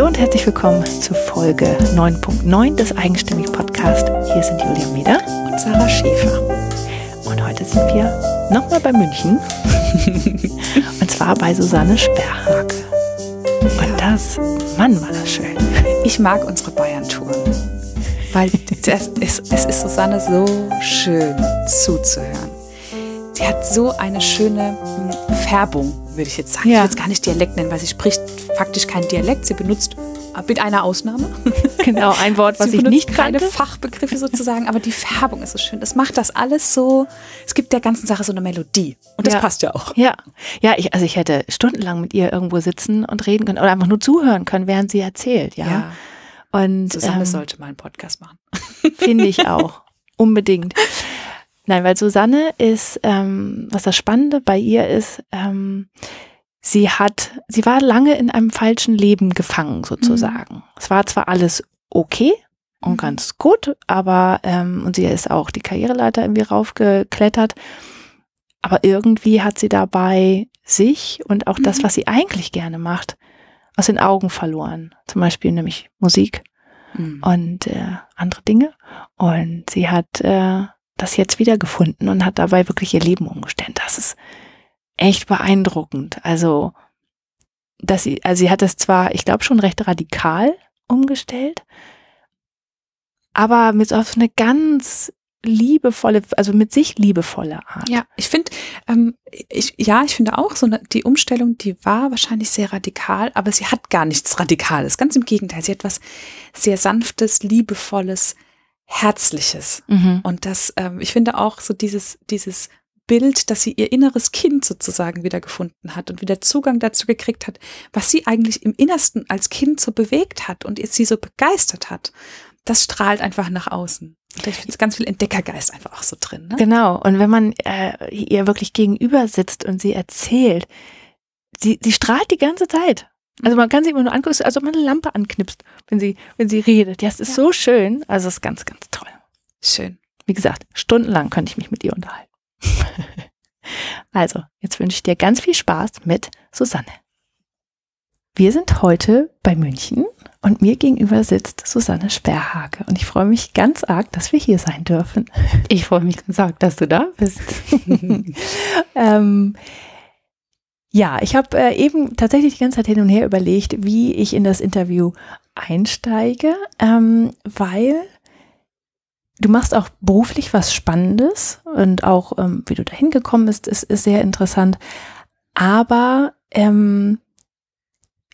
Hallo und herzlich willkommen zur Folge 9.9 des Eigenstimmig Podcast. Hier sind Julia Meder und Sarah Schäfer. Und heute sind wir nochmal bei München. und zwar bei Susanne Sperrhake. Und das, Mann, war das schön. Ich mag unsere Bayern-Touren, weil das ist, es ist Susanne so schön zuzuhören. Sie hat so eine schöne hm, Färbung, würde ich jetzt sagen. Ja. Ich will es gar nicht Dialekt nennen, weil sie spricht faktisch kein Dialekt. Sie benutzt äh, mit einer Ausnahme. Genau, ein Wort, was ich nicht kannte. keine Fachbegriffe sozusagen, aber die Färbung ist so schön. Das macht das alles so, es gibt der ganzen Sache so eine Melodie. Und das ja. passt ja auch. Ja, ja ich, also ich hätte stundenlang mit ihr irgendwo sitzen und reden können oder einfach nur zuhören können, während sie erzählt, ja. ja. Und Susanne ähm, sollte mal einen Podcast machen. Finde ich auch. Unbedingt. Nein, weil Susanne ist, ähm, was das Spannende bei ihr ist, ähm, sie hat, sie war lange in einem falschen Leben gefangen sozusagen. Mhm. Es war zwar alles okay und mhm. ganz gut, aber ähm, und sie ist auch die Karriereleiter irgendwie raufgeklettert, aber irgendwie hat sie dabei sich und auch mhm. das, was sie eigentlich gerne macht, aus den Augen verloren. Zum Beispiel nämlich Musik mhm. und äh, andere Dinge. Und sie hat äh, das jetzt wiedergefunden und hat dabei wirklich ihr Leben umgestellt. Das ist echt beeindruckend. Also, dass sie, also sie hat es zwar, ich glaube, schon recht radikal umgestellt, aber mit auf eine ganz liebevolle, also mit sich liebevolle Art. Ja, ich finde, ähm, ich, ja, ich finde auch so eine, die Umstellung, die war wahrscheinlich sehr radikal, aber sie hat gar nichts Radikales. Ganz im Gegenteil, sie hat was sehr sanftes, liebevolles, herzliches. Mhm. Und das, ähm, ich finde auch so dieses, dieses Bild, dass sie ihr inneres Kind sozusagen wieder gefunden hat und wieder Zugang dazu gekriegt hat, was sie eigentlich im Innersten als Kind so bewegt hat und sie so begeistert hat. Das strahlt einfach nach außen. Und ich finde ganz viel Entdeckergeist einfach auch so drin. Ne? Genau. Und wenn man äh, ihr wirklich gegenüber sitzt und sie erzählt, sie, sie strahlt die ganze Zeit. Also man kann sie immer nur angucken, als ob man eine Lampe anknipst, wenn sie, wenn sie redet. Ja, es ist ja. so schön. Also es ist ganz, ganz toll. Schön. Wie gesagt, stundenlang könnte ich mich mit ihr unterhalten. also, jetzt wünsche ich dir ganz viel Spaß mit Susanne. Wir sind heute bei München und mir gegenüber sitzt Susanne Sperrhake. Und ich freue mich ganz arg, dass wir hier sein dürfen. Ich freue mich ganz arg, dass du da bist. ähm, ja, ich habe äh, eben tatsächlich die ganze Zeit hin und her überlegt, wie ich in das Interview einsteige, ähm, weil du machst auch beruflich was Spannendes und auch ähm, wie du dahin gekommen bist, ist, ist sehr interessant. Aber ähm,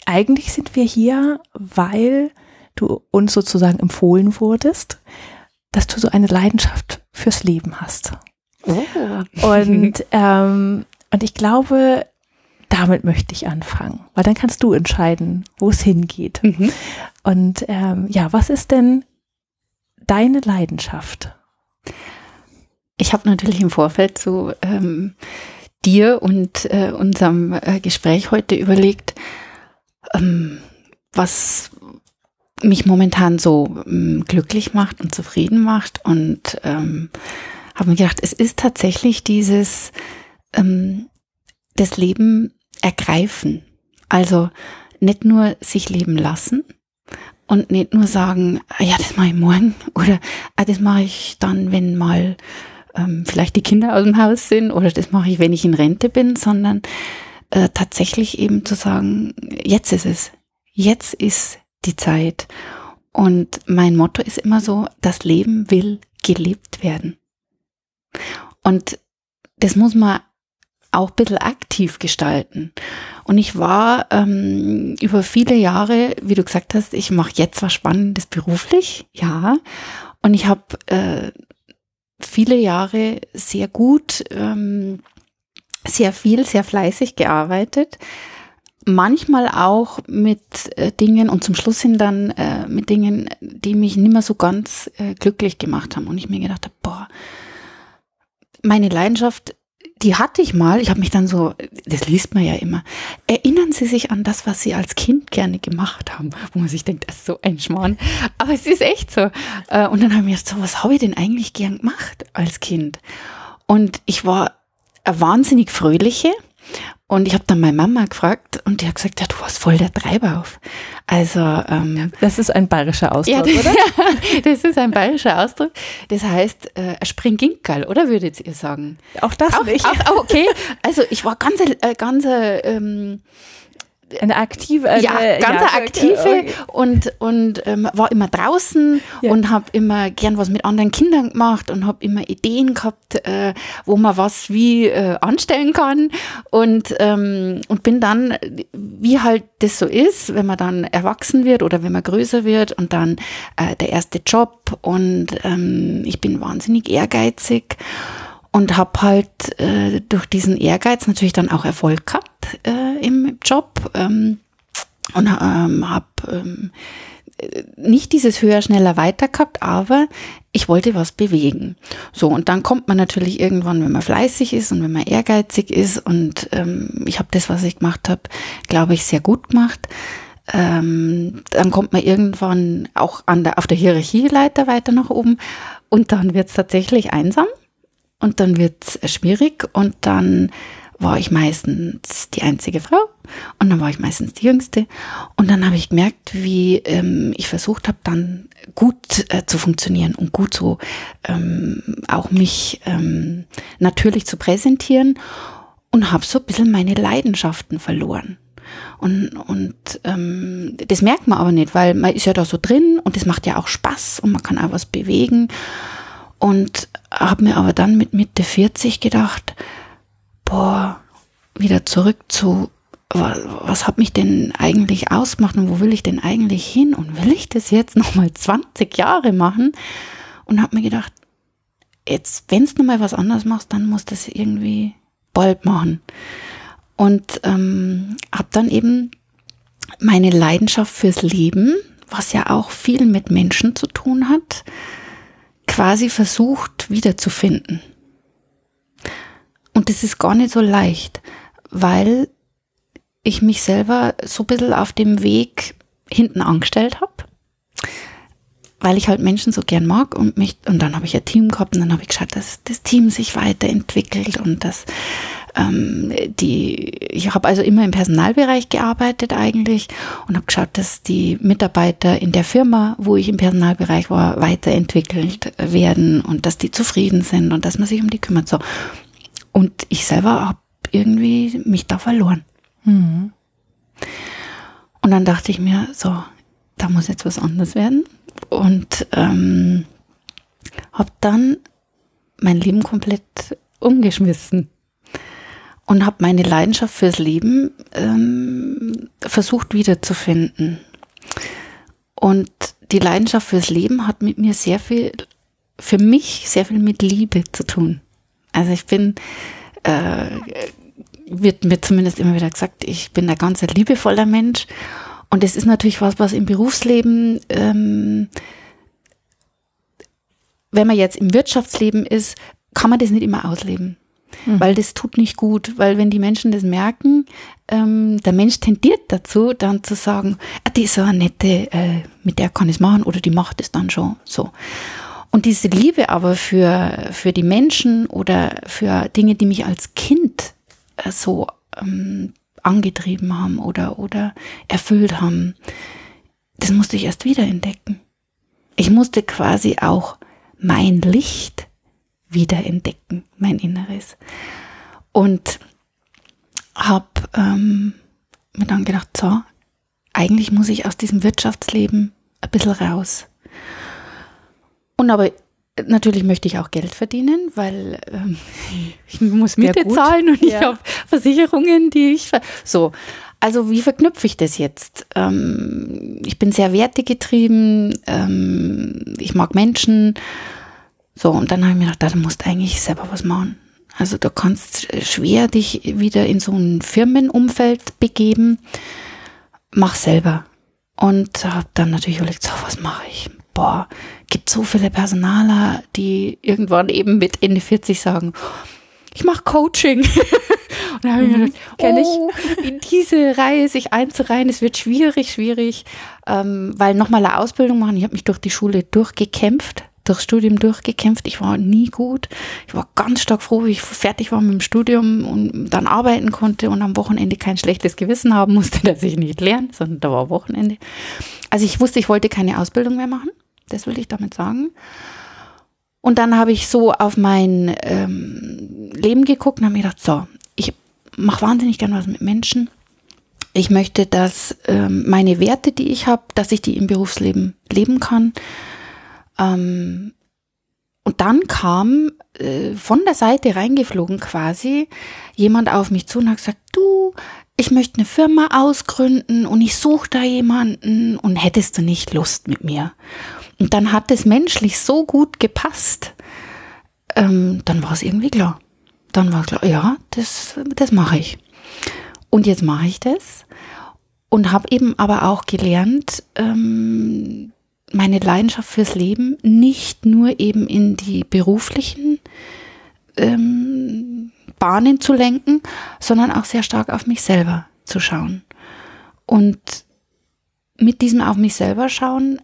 eigentlich sind wir hier, weil du uns sozusagen empfohlen wurdest, dass du so eine Leidenschaft fürs Leben hast. Oh. Und, ähm, und ich glaube, damit möchte ich anfangen, weil dann kannst du entscheiden, wo es hingeht. Mhm. Und ähm, ja, was ist denn deine Leidenschaft? Ich habe natürlich im Vorfeld zu ähm, dir und äh, unserem äh, Gespräch heute überlegt, ähm, was mich momentan so ähm, glücklich macht und zufrieden macht und ähm, habe mir gedacht, es ist tatsächlich dieses ähm, das Leben ergreifen. Also nicht nur sich leben lassen und nicht nur sagen, ah ja, das mache ich morgen oder ah, das mache ich dann, wenn mal ähm, vielleicht die Kinder aus dem Haus sind oder das mache ich, wenn ich in Rente bin, sondern äh, tatsächlich eben zu sagen, jetzt ist es, jetzt ist die Zeit. Und mein Motto ist immer so, das Leben will gelebt werden. Und das muss man auch ein bisschen aktiv gestalten. Und ich war ähm, über viele Jahre, wie du gesagt hast, ich mache jetzt was Spannendes beruflich, ja. Und ich habe äh, viele Jahre sehr gut, ähm, sehr viel, sehr fleißig gearbeitet. Manchmal auch mit äh, Dingen und zum Schluss hin dann äh, mit Dingen, die mich nicht mehr so ganz äh, glücklich gemacht haben. Und ich mir gedacht habe, boah, meine Leidenschaft die hatte ich mal, ich habe mich dann so, das liest man ja immer, erinnern Sie sich an das, was Sie als Kind gerne gemacht haben, wo man sich denkt, das ist so ein Schmarrn, aber es ist echt so. Äh, und dann habe ich mir gedacht, so, was habe ich denn eigentlich gern gemacht als Kind? Und ich war eine wahnsinnig fröhliche Und ich habe dann meine Mama gefragt und die hat gesagt, ja, du warst voll der Treibauf. Also ähm, das ist ein bayerischer Ausdruck, ja, oder? das ist ein bayerischer Ausdruck. Das heißt äh, Springginkel, oder würdet ihr sagen? Auch das auch, nicht. Auch, auch okay. Also ich war ganz, äh, ganz ähm, eine aktive, eine, ja, ganz ja, aktive okay. und und ähm, war immer draußen ja. und habe immer gern was mit anderen Kindern gemacht und habe immer Ideen gehabt, äh, wo man was wie äh, anstellen kann und ähm, und bin dann, wie halt das so ist, wenn man dann erwachsen wird oder wenn man größer wird und dann äh, der erste Job und ähm, ich bin wahnsinnig ehrgeizig und habe halt äh, durch diesen Ehrgeiz natürlich dann auch Erfolg gehabt äh, im Job ähm, und ähm, habe ähm, nicht dieses höher, schneller, weiter gehabt, aber ich wollte was bewegen. So, und dann kommt man natürlich irgendwann, wenn man fleißig ist und wenn man ehrgeizig ist und ähm, ich habe das, was ich gemacht habe, glaube ich, sehr gut gemacht. Ähm, dann kommt man irgendwann auch an der, auf der Hierarchieleiter weiter nach oben und dann wird es tatsächlich einsam und dann wird es schwierig und dann war ich meistens die einzige Frau und dann war ich meistens die jüngste und dann habe ich gemerkt, wie ähm, ich versucht habe, dann gut äh, zu funktionieren und gut so ähm, auch mich ähm, natürlich zu präsentieren und habe so ein bisschen meine Leidenschaften verloren. Und, und ähm, das merkt man aber nicht, weil man ist ja da so drin und das macht ja auch Spaß und man kann auch was bewegen. Und habe mir aber dann mit Mitte 40 gedacht, boah, wieder zurück zu, was, hat mich denn eigentlich ausgemacht und wo will ich denn eigentlich hin und will ich das jetzt nochmal 20 Jahre machen? Und habe mir gedacht, jetzt, wenn du nochmal was anderes machst, dann musst du das irgendwie bald machen. Und ähm, habe dann eben meine Leidenschaft fürs Leben, was ja auch viel mit Menschen zu tun hat, quasi versucht wiederzufinden. Und das ist gar nicht so leicht, weil ich mich selber so ein bisschen auf dem Weg hinten angestellt habe, weil ich halt Menschen so gern mag und mich, und dann habe ich ein Team gehabt und dann habe ich geschaut, dass das Team sich weiterentwickelt und dass ähm, die, ich habe also immer im Personalbereich gearbeitet eigentlich und habe geschaut, dass die Mitarbeiter in der Firma, wo ich im Personalbereich war, weiterentwickelt werden und dass die zufrieden sind und dass man sich um die kümmert. So. Und ich selber habe irgendwie mich da verloren. Mhm. Und dann dachte ich mir, so, da muss jetzt was anderes werden. Und ähm, habe dann mein Leben komplett umgeschmissen und habe meine Leidenschaft fürs Leben ähm, versucht wiederzufinden. Und die Leidenschaft fürs Leben hat mit mir sehr viel, für mich sehr viel mit Liebe zu tun. Also ich bin, äh, wird mir zumindest immer wieder gesagt, ich bin ein ganz liebevoller Mensch. Und das ist natürlich was, was im Berufsleben, ähm, wenn man jetzt im Wirtschaftsleben ist, kann man das nicht immer ausleben mhm. weil das tut nicht gut, weil wenn die Menschen das merken, ähm, der Mensch tendiert dazu, dann zu sagen, ah, die ist so eine nette, äh, mit der kann ich es machen oder die macht es dann schon so. Und diese Liebe aber für, für die Menschen oder für Dinge, die mich als Kind äh, so ähm, angetrieben haben oder, oder erfüllt haben, das musste ich erst wieder entdecken. Ich musste quasi auch mein Licht wiederentdecken, mein Inneres. Und habe ähm, mir dann gedacht, so, eigentlich muss ich aus diesem Wirtschaftsleben ein bisschen raus. Und aber natürlich möchte ich auch Geld verdienen, weil ähm, ich muss Miete zahlen und ja. ich habe Versicherungen, die ich so. Also wie verknüpfe ich das jetzt? Ähm, ich bin sehr wertegetrieben, ähm, ich mag Menschen so, und dann habe ich mir gedacht, da musst du eigentlich selber was machen. Also du kannst schwer dich wieder in so ein Firmenumfeld begeben. Mach selber. Und habe dann natürlich überlegt, so, was mache ich? Boah, gibt so viele Personaler, die irgendwann eben mit Ende 40 sagen, ich mache Coaching. und da habe ich mir mhm, gedacht, oh, in diese Reihe sich einzureihen, es wird schwierig, schwierig, ähm, weil nochmal eine Ausbildung machen. Ich habe mich durch die Schule durchgekämpft durchs Studium durchgekämpft. Ich war nie gut. Ich war ganz stark froh, wie ich fertig war mit dem Studium und dann arbeiten konnte und am Wochenende kein schlechtes Gewissen haben musste, dass ich nicht lerne, sondern da war Wochenende. Also ich wusste, ich wollte keine Ausbildung mehr machen. Das will ich damit sagen. Und dann habe ich so auf mein ähm, Leben geguckt und habe mir gedacht, so, ich mache wahnsinnig gern was mit Menschen. Ich möchte, dass ähm, meine Werte, die ich habe, dass ich die im Berufsleben leben kann. Ähm, und dann kam äh, von der Seite reingeflogen quasi jemand auf mich zu und hat gesagt, du, ich möchte eine Firma ausgründen und ich suche da jemanden und hättest du nicht Lust mit mir? Und dann hat es menschlich so gut gepasst, ähm, dann war es irgendwie klar. Dann war klar, ja, das, das mache ich. Und jetzt mache ich das und habe eben aber auch gelernt, ähm, meine Leidenschaft fürs Leben nicht nur eben in die beruflichen ähm, Bahnen zu lenken, sondern auch sehr stark auf mich selber zu schauen. Und mit diesem auf mich selber schauen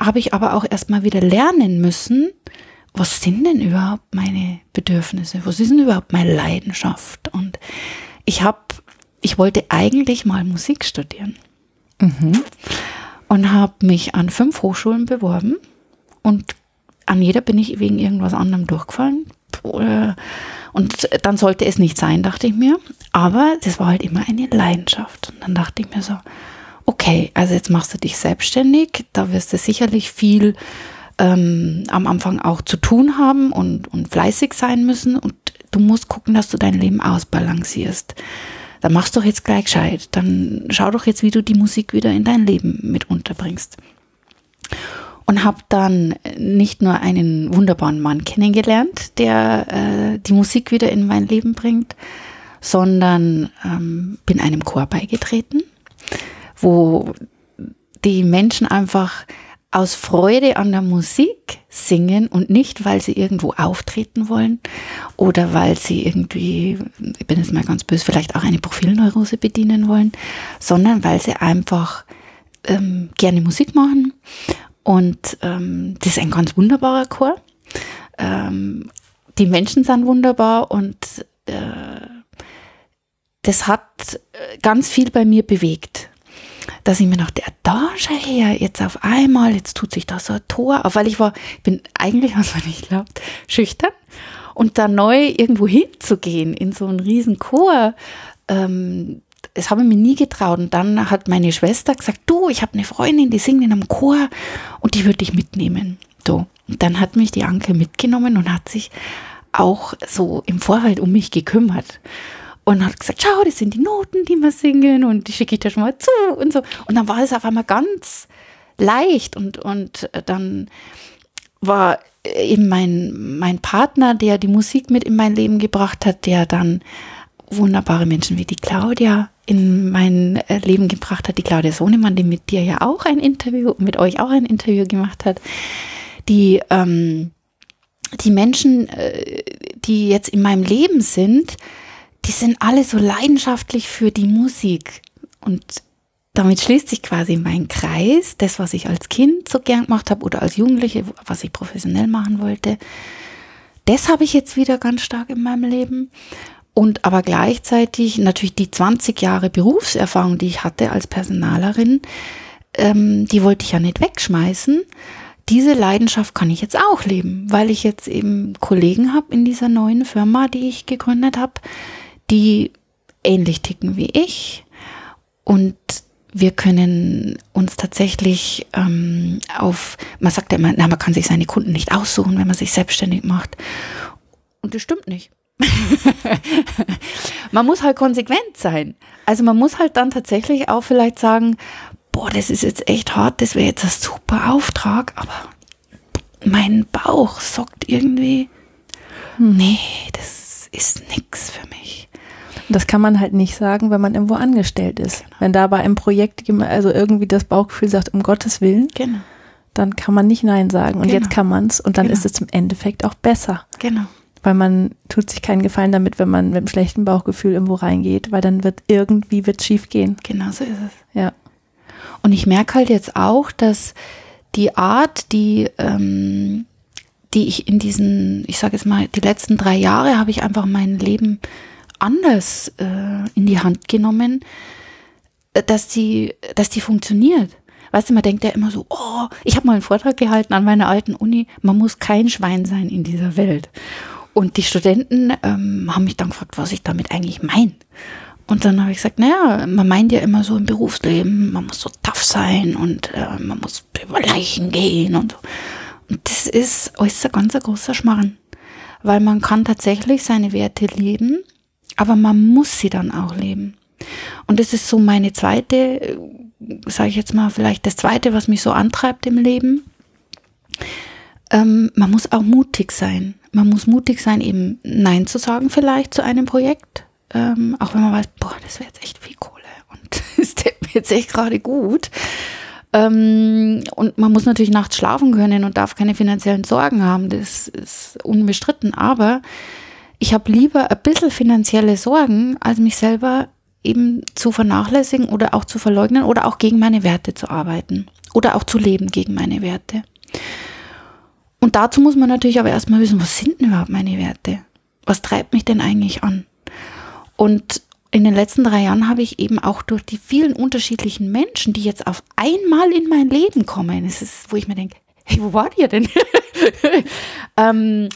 habe ich aber auch erstmal wieder lernen müssen, was sind denn überhaupt meine Bedürfnisse? Was ist denn überhaupt meine Leidenschaft? Und ich habe, ich wollte eigentlich mal Musik studieren. Mhm und habe mich an fünf Hochschulen beworben und an jeder bin ich wegen irgendwas anderem durchgefallen. Und dann sollte es nicht sein, dachte ich mir. Aber das war halt immer eine Leidenschaft. Und dann dachte ich mir so, okay, also jetzt machst du dich selbstständig, da wirst du sicherlich viel ähm, am Anfang auch zu tun haben und, und fleißig sein müssen und du musst gucken, dass du dein Leben ausbalancierst dann machst doch jetzt gleich gescheit. Dann schau doch jetzt, wie du die Musik wieder in dein Leben mit unterbringst. Und habe dann nicht nur einen wunderbaren Mann kennengelernt, der äh, die Musik wieder in mein Leben bringt, sondern ähm, bin einem Chor beigetreten, wo die Menschen einfach aus Freude an der Musik singen und nicht, weil sie irgendwo auftreten wollen oder weil sie irgendwie, ich bin jetzt mal ganz böse, vielleicht auch eine Profilneurose bedienen wollen, sondern weil sie einfach ähm, gerne Musik machen. Und ähm, das ist ein ganz wunderbarer Chor. Ähm, die Menschen sind wunderbar und äh, das hat äh, ganz viel bei mir bewegt dass ich mir dachte, da schau her, jetzt auf einmal, jetzt tut sich da so ein Tor auf, weil ich war, ich bin eigentlich, was man nicht glaubt, schüchtern. Und da neu irgendwo hinzugehen, in so einen riesen Chor, ähm, das habe ich mir nie getraut. Und dann hat meine Schwester gesagt, du, ich habe eine Freundin, die singt in einem Chor und die würde ich mitnehmen. So. Und dann hat mich die Anke mitgenommen und hat sich auch so im Vorfeld um mich gekümmert und hat gesagt, schau, das sind die Noten, die wir singen. Und die schicke ich dir schon mal zu und so. Und dann war es auf einmal ganz leicht. Und, und dann war eben mein, mein Partner, der die Musik mit in mein Leben gebracht hat, der dann wunderbare Menschen wie die Claudia in mein äh, Leben gebracht hat, die Claudia Sohnemann, die mit dir ja auch ein Interview, mit euch auch ein Interview gemacht hat, die, ähm, die Menschen, äh, die jetzt in meinem Leben sind, die sind alle so leidenschaftlich für die Musik. Und damit schließt sich quasi mein Kreis, das, was ich als Kind so gern gemacht habe oder als Jugendliche, was ich professionell machen wollte. Das habe ich jetzt wieder ganz stark in meinem Leben. Und aber gleichzeitig natürlich die 20 Jahre Berufserfahrung, die ich hatte als Personalerin, ähm, die wollte ich ja nicht wegschmeißen. Diese Leidenschaft kann ich jetzt auch leben, weil ich jetzt eben Kollegen habe in dieser neuen Firma, die ich gegründet habe, die ähnlich ticken wie ich und wir können uns tatsächlich ähm, auf, man sagt ja immer, na, man kann sich seine Kunden nicht aussuchen, wenn man sich selbstständig macht. Und das stimmt nicht. man muss halt konsequent sein. Also man muss halt dann tatsächlich auch vielleicht sagen, boah, das ist jetzt echt hart, das wäre jetzt ein super Auftrag, aber mein Bauch sagt irgendwie, nee, das ist nix für mich. Das kann man halt nicht sagen, wenn man irgendwo angestellt ist. Genau. Wenn da bei einem Projekt also irgendwie das Bauchgefühl sagt, um Gottes Willen, genau. dann kann man nicht Nein sagen. Und genau. jetzt kann man es und dann genau. ist es im Endeffekt auch besser. Genau. Weil man tut sich keinen Gefallen damit, wenn man mit einem schlechten Bauchgefühl irgendwo reingeht, weil dann wird irgendwie wird schief gehen. Genau so ist es. Ja. Und ich merke halt jetzt auch, dass die Art, die, ähm, die ich in diesen, ich sage jetzt mal, die letzten drei Jahre habe ich einfach mein Leben anders äh, in die Hand genommen, äh, dass die, dass die funktioniert. Weißt du, man denkt ja immer so, oh, ich habe mal einen Vortrag gehalten an meiner alten Uni, man muss kein Schwein sein in dieser Welt. Und die Studenten ähm, haben mich dann gefragt, was ich damit eigentlich meine. Und dann habe ich gesagt, naja, man meint ja immer so im Berufsleben, man muss so tough sein und äh, man muss über Leichen gehen und so. Und das ist äußerst ganz ein großer Schmarrn. Weil man kann tatsächlich seine Werte leben, aber man muss sie dann auch leben. Und das ist so meine zweite, sage ich jetzt mal, vielleicht das zweite, was mich so antreibt im Leben. Ähm, man muss auch mutig sein. Man muss mutig sein, eben Nein zu sagen vielleicht zu einem Projekt. Ähm, auch wenn man weiß, boah, das wäre jetzt echt viel Kohle und tut mir jetzt echt gerade gut. Ähm, und man muss natürlich nachts schlafen können und darf keine finanziellen Sorgen haben. Das ist unbestritten. Aber ich habe lieber ein bisschen finanzielle Sorgen, als mich selber eben zu vernachlässigen oder auch zu verleugnen oder auch gegen meine Werte zu arbeiten oder auch zu leben gegen meine Werte. Und dazu muss man natürlich aber erstmal wissen, was sind denn überhaupt meine Werte? Was treibt mich denn eigentlich an? Und in den letzten drei Jahren habe ich eben auch durch die vielen unterschiedlichen Menschen, die jetzt auf einmal in mein Leben kommen, es ist, wo ich mir denke, hey, wo war ihr denn? ähm,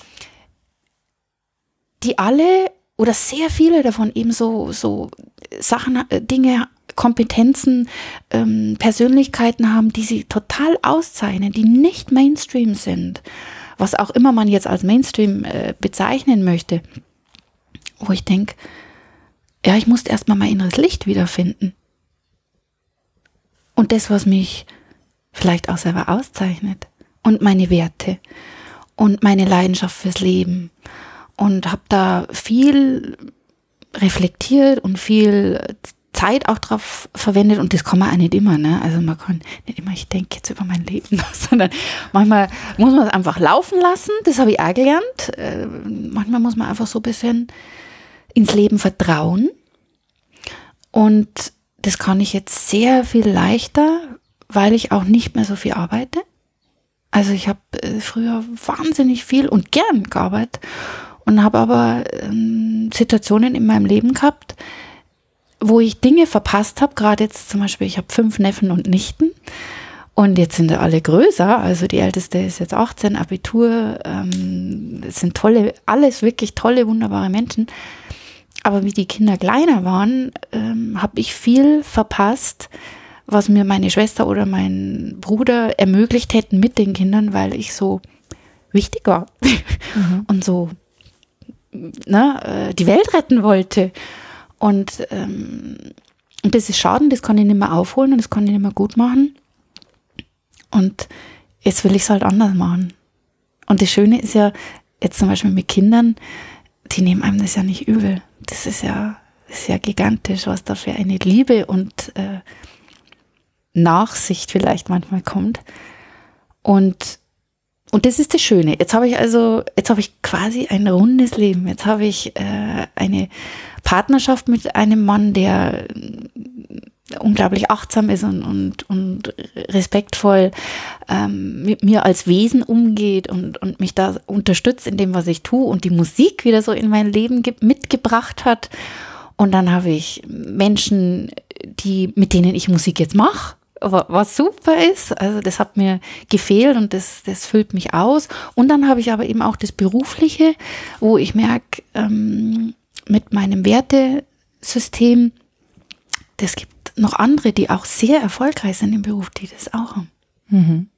die alle oder sehr viele davon eben so, so Sachen, äh, Dinge, Kompetenzen, ähm, Persönlichkeiten haben, die sie total auszeichnen, die nicht Mainstream sind, was auch immer man jetzt als Mainstream äh, bezeichnen möchte, wo ich denke, ja, ich musste erstmal mein inneres Licht wiederfinden. Und das, was mich vielleicht auch selber auszeichnet. Und meine Werte. Und meine Leidenschaft fürs Leben. Und habe da viel reflektiert und viel Zeit auch drauf verwendet und das kann man auch nicht immer, ne? Also man kann nicht immer, ich denke jetzt über mein Leben, sondern manchmal muss man es einfach laufen lassen, das habe ich auch gelernt. Äh, manchmal muss man einfach so ein bisschen ins Leben vertrauen. Und das kann ich jetzt sehr viel leichter, weil ich auch nicht mehr so viel arbeite. Also ich habe äh, früher wahnsinnig viel und gern gearbeitet und habe aber ähm, Situationen in meinem Leben gehabt, wo ich Dinge verpasst habe. Gerade jetzt zum Beispiel, ich habe fünf Neffen und Nichten und jetzt sind alle größer. Also die älteste ist jetzt 18, Abitur. Ähm, es sind tolle, alles wirklich tolle, wunderbare Menschen. Aber wie die Kinder kleiner waren, ähm, habe ich viel verpasst, was mir meine Schwester oder mein Bruder ermöglicht hätten mit den Kindern, weil ich so wichtig war mhm. und so ne, äh, die Welt retten wollte. Und ähm, das ist schade, das kann ich nicht mehr aufholen und das kann ich nicht mehr gut machen. Und jetzt will ich es halt anders machen. Und das Schöne ist ja, jetzt zum Beispiel mit Kindern, die nehmen einem das ja nicht übel. Das ist ja, ist ja gigantisch, was da für eine Liebe und äh, Nachsicht vielleicht manchmal kommt. Und und das ist das Schöne. Jetzt habe ich also, jetzt habe ich quasi ein rundes Leben. Jetzt habe ich äh, eine Partnerschaft mit einem Mann, der unglaublich achtsam ist und, und, und respektvoll ähm, mit mir als Wesen umgeht und, und mich da unterstützt in dem, was ich tue und die Musik wieder so in mein Leben mitgebracht hat. Und dann habe ich Menschen, die, mit denen ich Musik jetzt mache was super ist. Also das hat mir gefehlt und das, das füllt mich aus. Und dann habe ich aber eben auch das Berufliche, wo ich merke, ähm, mit meinem Wertesystem, das gibt noch andere, die auch sehr erfolgreich sind im Beruf, die das auch haben. Mhm.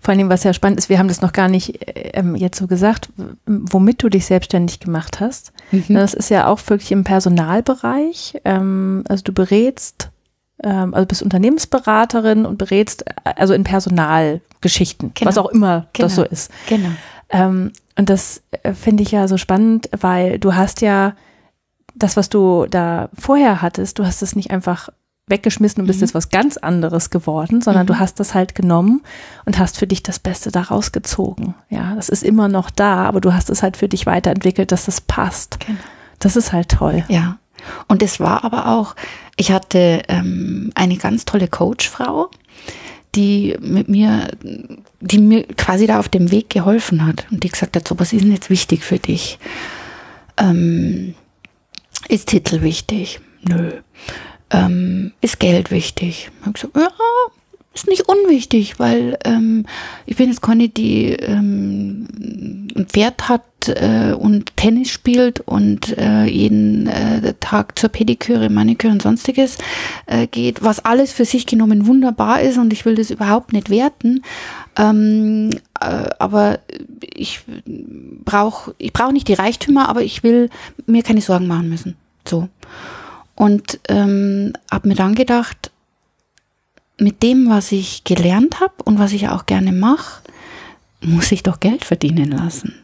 Vor allem, was ja spannend ist, wir haben das noch gar nicht ähm, jetzt so gesagt, womit du dich selbstständig gemacht hast. Mhm. Das ist ja auch wirklich im Personalbereich. Ähm, also du berätst also bist Unternehmensberaterin und berätst also in Personalgeschichten, genau. was auch immer genau. das so ist. Genau. Ähm, und das äh, finde ich ja so spannend, weil du hast ja das, was du da vorher hattest, du hast es nicht einfach weggeschmissen und bist mhm. jetzt was ganz anderes geworden, sondern mhm. du hast das halt genommen und hast für dich das Beste daraus gezogen. Ja, das ist immer noch da, aber du hast es halt für dich weiterentwickelt, dass es passt. Genau. Das ist halt toll. Ja. Und es war aber auch, ich hatte ähm, eine ganz tolle Coachfrau, die mit mir, die mir quasi da auf dem Weg geholfen hat und die gesagt hat, so was ist denn jetzt wichtig für dich? Ähm, ist Titel wichtig? Nö. Ähm, ist Geld wichtig? Ich habe gesagt, ja, ist nicht unwichtig, weil ähm, ich bin jetzt keine, die ähm, ein Pferd hat äh, und Tennis spielt und äh, jeden äh, Tag zur Pediküre, Maniküre und sonstiges äh, geht, was alles für sich genommen wunderbar ist und ich will das überhaupt nicht werten. Ähm, äh, aber ich brauche ich brauch nicht die Reichtümer, aber ich will mir keine Sorgen machen müssen. So. Und ähm, habe mir dann gedacht, mit dem, was ich gelernt habe und was ich auch gerne mache, muss ich doch Geld verdienen lassen.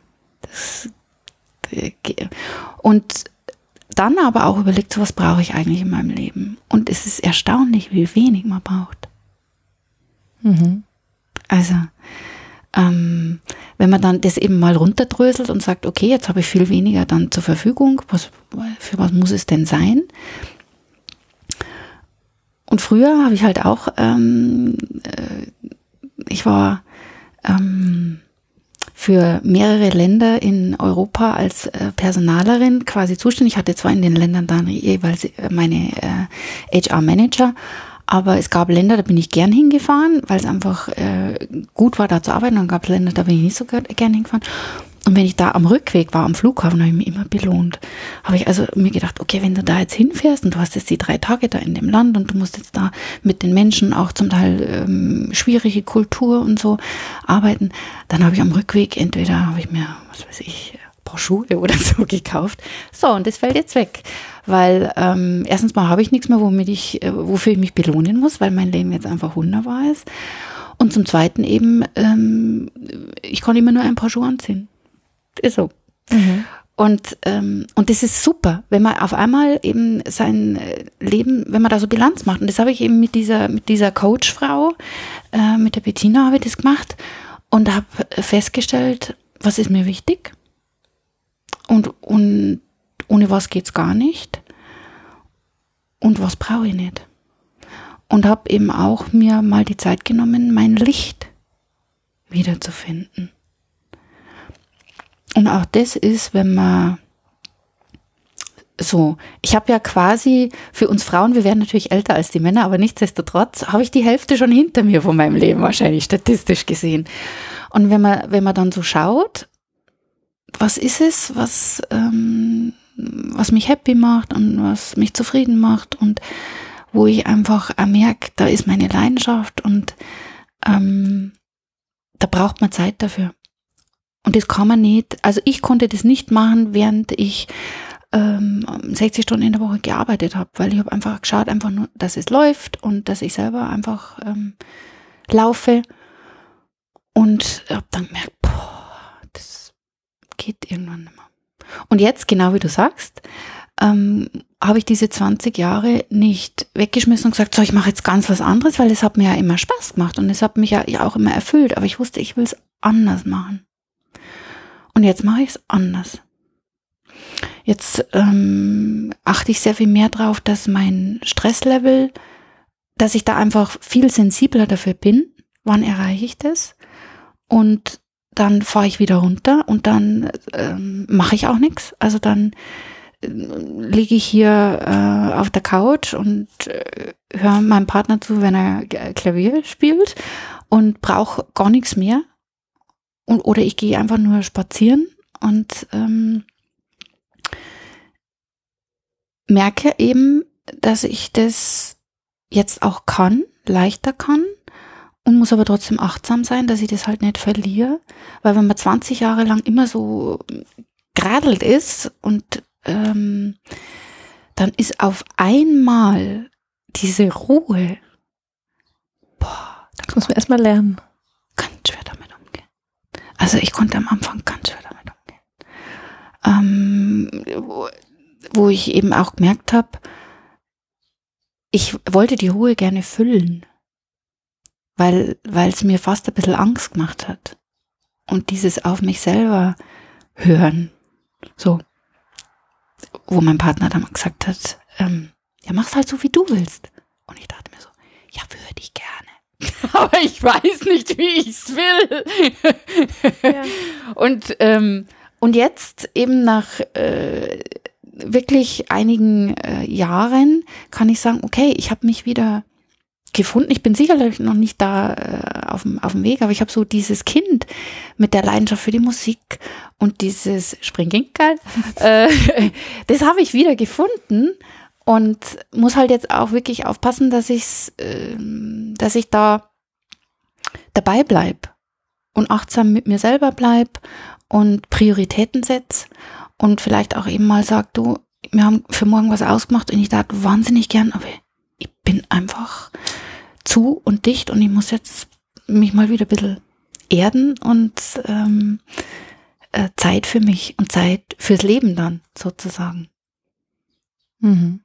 Das, äh, und dann aber auch überlegt, so was brauche ich eigentlich in meinem Leben. Und es ist erstaunlich, wie wenig man braucht. Mhm. Also, ähm, wenn man dann das eben mal runterdröselt und sagt, okay, jetzt habe ich viel weniger dann zur Verfügung, was, für was muss es denn sein? Und früher habe ich halt auch, ähm, äh, ich war ähm, für mehrere Länder in Europa als äh, Personalerin quasi zuständig. Ich hatte zwar in den Ländern dann jeweils äh, meine äh, HR-Manager, aber es gab Länder, da bin ich gern hingefahren, weil es einfach äh, gut war, da zu arbeiten. Und dann gab es Länder, da bin ich nicht so gern hingefahren. Und wenn ich da am Rückweg war, am Flughafen, habe ich mich immer belohnt. Habe ich also mir gedacht, okay, wenn du da jetzt hinfährst und du hast jetzt die drei Tage da in dem Land und du musst jetzt da mit den Menschen auch zum Teil ähm, schwierige Kultur und so arbeiten, dann habe ich am Rückweg entweder habe ich mir, was weiß ich, Broschüre oder so gekauft. So, und das fällt jetzt weg. Weil ähm, erstens mal habe ich nichts mehr, womit ich, äh, wofür ich mich belohnen muss, weil mein Leben jetzt einfach wunderbar ist. Und zum Zweiten eben, ähm, ich kann immer nur ein paar Schuhe anziehen. Ist so. Mhm. Und, ähm, und das ist super, wenn man auf einmal eben sein äh, Leben, wenn man da so Bilanz macht. Und das habe ich eben mit dieser, mit dieser Coachfrau, äh, mit der Bettina habe ich das gemacht und habe festgestellt, was ist mir wichtig und, und ohne was geht's gar nicht und was brauche ich nicht. Und habe eben auch mir mal die Zeit genommen, mein Licht wiederzufinden. Und auch das ist, wenn man so, ich habe ja quasi für uns Frauen, wir werden natürlich älter als die Männer, aber nichtsdestotrotz habe ich die Hälfte schon hinter mir von meinem Leben wahrscheinlich statistisch gesehen. Und wenn man, wenn man dann so schaut, was ist es, was, ähm, was mich happy macht und was mich zufrieden macht und wo ich einfach merke, da ist meine Leidenschaft und ähm, da braucht man Zeit dafür. Und das kann man nicht, also ich konnte das nicht machen, während ich ähm, 60 Stunden in der Woche gearbeitet habe, weil ich habe einfach geschaut, einfach nur, dass es läuft und dass ich selber einfach ähm, laufe. Und habe dann gemerkt, boah, das geht irgendwann nicht mehr. Und jetzt, genau wie du sagst, ähm, habe ich diese 20 Jahre nicht weggeschmissen und gesagt, so, ich mache jetzt ganz was anderes, weil es hat mir ja immer Spaß gemacht und es hat mich ja, ja auch immer erfüllt, aber ich wusste, ich will es anders machen. Und jetzt mache ich es anders. Jetzt ähm, achte ich sehr viel mehr drauf, dass mein Stresslevel, dass ich da einfach viel sensibler dafür bin, wann erreiche ich das. Und dann fahre ich wieder runter und dann ähm, mache ich auch nichts. Also dann äh, liege ich hier äh, auf der Couch und äh, höre meinem Partner zu, wenn er Klavier spielt und brauche gar nichts mehr und, oder ich gehe einfach nur spazieren und ähm, merke eben, dass ich das jetzt auch kann, leichter kann und muss aber trotzdem achtsam sein, dass ich das halt nicht verliere, weil wenn man 20 Jahre lang immer so geradelt ist und ähm, dann ist auf einmal diese Ruhe, boah, da muss man erstmal lernen. Ganz schwer also ich konnte am Anfang ganz schwer damit umgehen. Ähm, wo, wo ich eben auch gemerkt habe, ich wollte die Ruhe gerne füllen, weil es mir fast ein bisschen Angst gemacht hat. Und dieses auf mich selber hören, so, wo mein Partner dann gesagt hat, ähm, ja, mach's halt so, wie du willst. Und ich dachte mir so, ja, würde ich gerne. aber ich weiß nicht, wie ich es will. Ja. Und, ähm, und jetzt eben nach äh, wirklich einigen äh, Jahren kann ich sagen, okay, ich habe mich wieder gefunden. Ich bin sicherlich noch nicht da äh, auf, dem, auf dem Weg, aber ich habe so dieses Kind mit der Leidenschaft für die Musik und dieses Springginkel, äh, das habe ich wieder gefunden und muss halt jetzt auch wirklich aufpassen, dass ich äh, dass ich da dabei bleib und achtsam mit mir selber bleib und Prioritäten setze und vielleicht auch eben mal sag, du, wir haben für morgen was ausgemacht und ich dachte wahnsinnig gern, aber ich bin einfach zu und dicht und ich muss jetzt mich mal wieder ein bisschen erden und ähm, äh, Zeit für mich und Zeit fürs Leben dann sozusagen. Mhm.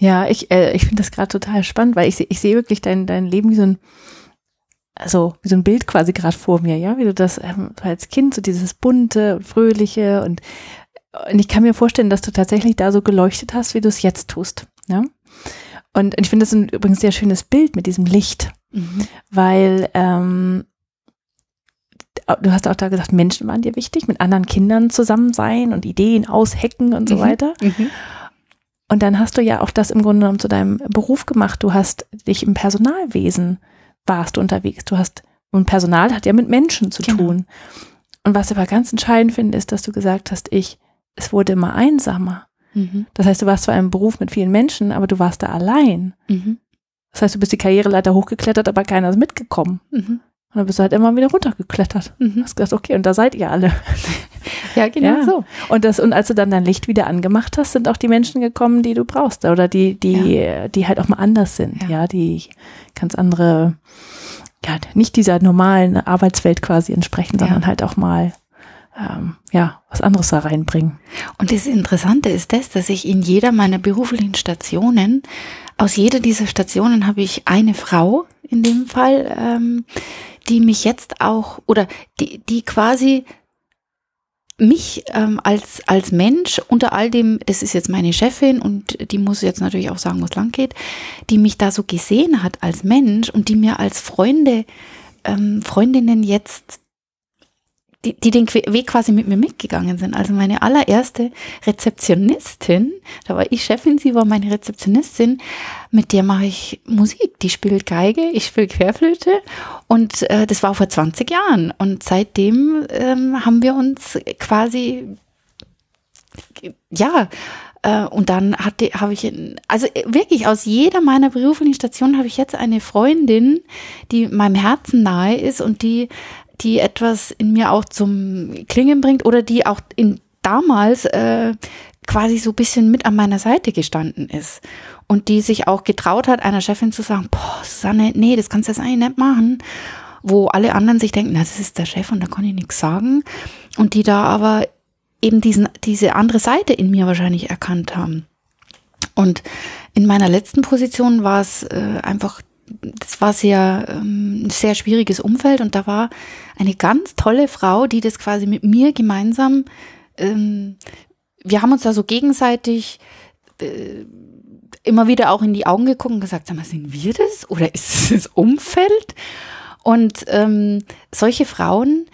Ja, ich, äh, ich finde das gerade total spannend, weil ich, ich sehe wirklich dein, dein Leben wie so ein, also wie so ein Bild quasi gerade vor mir, ja, wie du das ähm, als Kind, so dieses bunte und fröhliche und, und ich kann mir vorstellen, dass du tatsächlich da so geleuchtet hast, wie du es jetzt tust, ja. Und ich finde das ein übrigens sehr schönes Bild mit diesem Licht, mhm. weil ähm, du hast auch da gesagt, Menschen waren dir wichtig, mit anderen Kindern zusammen sein und Ideen aushecken und so mhm. weiter. Mhm. Und dann hast du ja auch das im Grunde genommen zu deinem Beruf gemacht. Du hast dich im Personalwesen warst du unterwegs. Du hast, und Personal hat ja mit Menschen zu genau. tun. Und was ich aber ganz entscheidend finde, ist, dass du gesagt hast, ich, es wurde immer einsamer. Mhm. Das heißt, du warst zwar im Beruf mit vielen Menschen, aber du warst da allein. Mhm. Das heißt, du bist die Karriereleiter hochgeklettert, aber keiner ist mitgekommen. Mhm. Und dann bist du halt immer wieder runtergeklettert. Mhm. Hast gesagt, okay, und da seid ihr alle. ja, genau ja. so. Und das, und als du dann dein Licht wieder angemacht hast, sind auch die Menschen gekommen, die du brauchst. Oder die, die, ja. die halt auch mal anders sind. Ja, ja die ganz andere, ja, nicht dieser normalen Arbeitswelt quasi entsprechen, sondern halt auch mal ähm, ja, was anderes da reinbringen. Und das Interessante ist das, dass ich in jeder meiner beruflichen Stationen, aus jeder dieser Stationen habe ich eine Frau in dem Fall, ähm, die mich jetzt auch oder die, die quasi mich ähm, als, als Mensch unter all dem, das ist jetzt meine Chefin und die muss jetzt natürlich auch sagen, wo es lang geht, die mich da so gesehen hat als Mensch und die mir als Freunde, ähm, Freundinnen jetzt die, die den Weg quasi mit mir mitgegangen sind. Also meine allererste Rezeptionistin, da war ich Chefin, sie war meine Rezeptionistin, mit der mache ich Musik. Die spielt Geige, ich spiele Querflöte und äh, das war vor 20 Jahren. Und seitdem ähm, haben wir uns quasi, ja, äh, und dann hatte, habe ich, also wirklich aus jeder meiner beruflichen Stationen habe ich jetzt eine Freundin, die meinem Herzen nahe ist und die die etwas in mir auch zum Klingen bringt oder die auch in damals äh, quasi so ein bisschen mit an meiner Seite gestanden ist. Und die sich auch getraut hat, einer Chefin zu sagen, boah, Susanne, nee, das kannst du jetzt eigentlich nicht machen, wo alle anderen sich denken, na, das ist der Chef und da kann ich nichts sagen. Und die da aber eben diesen, diese andere Seite in mir wahrscheinlich erkannt haben. Und in meiner letzten Position war es äh, einfach das war sehr, ähm, ein sehr schwieriges Umfeld und da war eine ganz tolle Frau, die das quasi mit mir gemeinsam, ähm, wir haben uns da so gegenseitig äh, immer wieder auch in die Augen geguckt und gesagt, sag mal, sind wir das oder ist es das Umfeld? Und ähm, solche Frauen,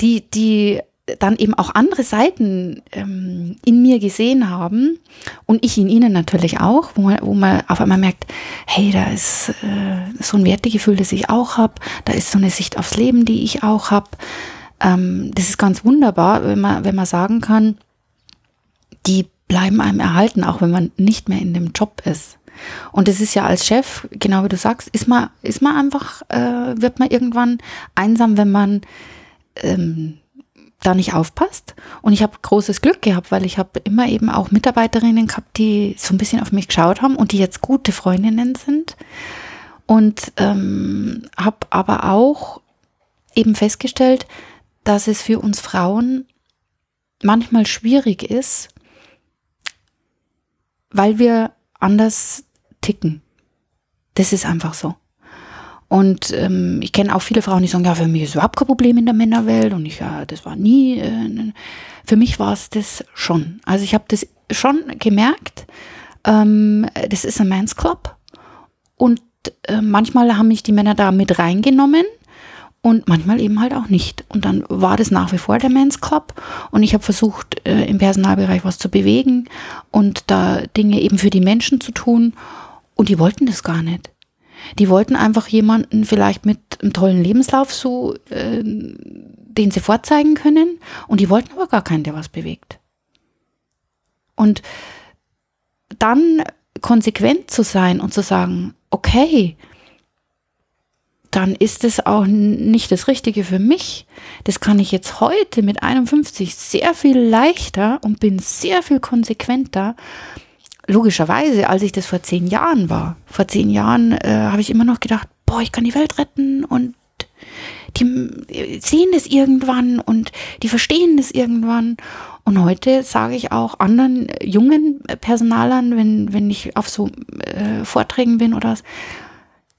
die, die dann eben auch andere Seiten ähm, in mir gesehen haben und ich in ihnen natürlich auch, wo man, wo man auf einmal merkt, hey, da ist äh, so ein Wertegefühl, das ich auch habe, da ist so eine Sicht aufs Leben, die ich auch habe. Ähm, das ist ganz wunderbar, wenn man, wenn man sagen kann, die bleiben einem erhalten, auch wenn man nicht mehr in dem Job ist. Und das ist ja als Chef, genau wie du sagst, ist man, ist man einfach, äh, wird man irgendwann einsam, wenn man ähm, da nicht aufpasst. Und ich habe großes Glück gehabt, weil ich habe immer eben auch Mitarbeiterinnen gehabt, die so ein bisschen auf mich geschaut haben und die jetzt gute Freundinnen sind. Und ähm, habe aber auch eben festgestellt, dass es für uns Frauen manchmal schwierig ist, weil wir anders ticken. Das ist einfach so. Und ähm, ich kenne auch viele Frauen, die sagen, ja, für mich ist überhaupt kein Problem in der Männerwelt. Und ich, ja, das war nie, äh, für mich war es das schon. Also ich habe das schon gemerkt, ähm, das ist ein Man's Club. Und äh, manchmal haben mich die Männer da mit reingenommen und manchmal eben halt auch nicht. Und dann war das nach wie vor der Men's Club und ich habe versucht, äh, im Personalbereich was zu bewegen und da Dinge eben für die Menschen zu tun und die wollten das gar nicht. Die wollten einfach jemanden vielleicht mit einem tollen Lebenslauf so, äh, den sie vorzeigen können und die wollten aber gar keinen, der was bewegt. Und dann konsequent zu sein und zu sagen, okay, dann ist es auch nicht das Richtige für mich. Das kann ich jetzt heute mit 51 sehr viel leichter und bin sehr viel konsequenter. Logischerweise, als ich das vor zehn Jahren war. Vor zehn Jahren äh, habe ich immer noch gedacht, boah, ich kann die Welt retten und die sehen das irgendwann und die verstehen das irgendwann. Und heute sage ich auch anderen jungen Personalern, wenn, wenn ich auf so äh, Vorträgen bin oder was,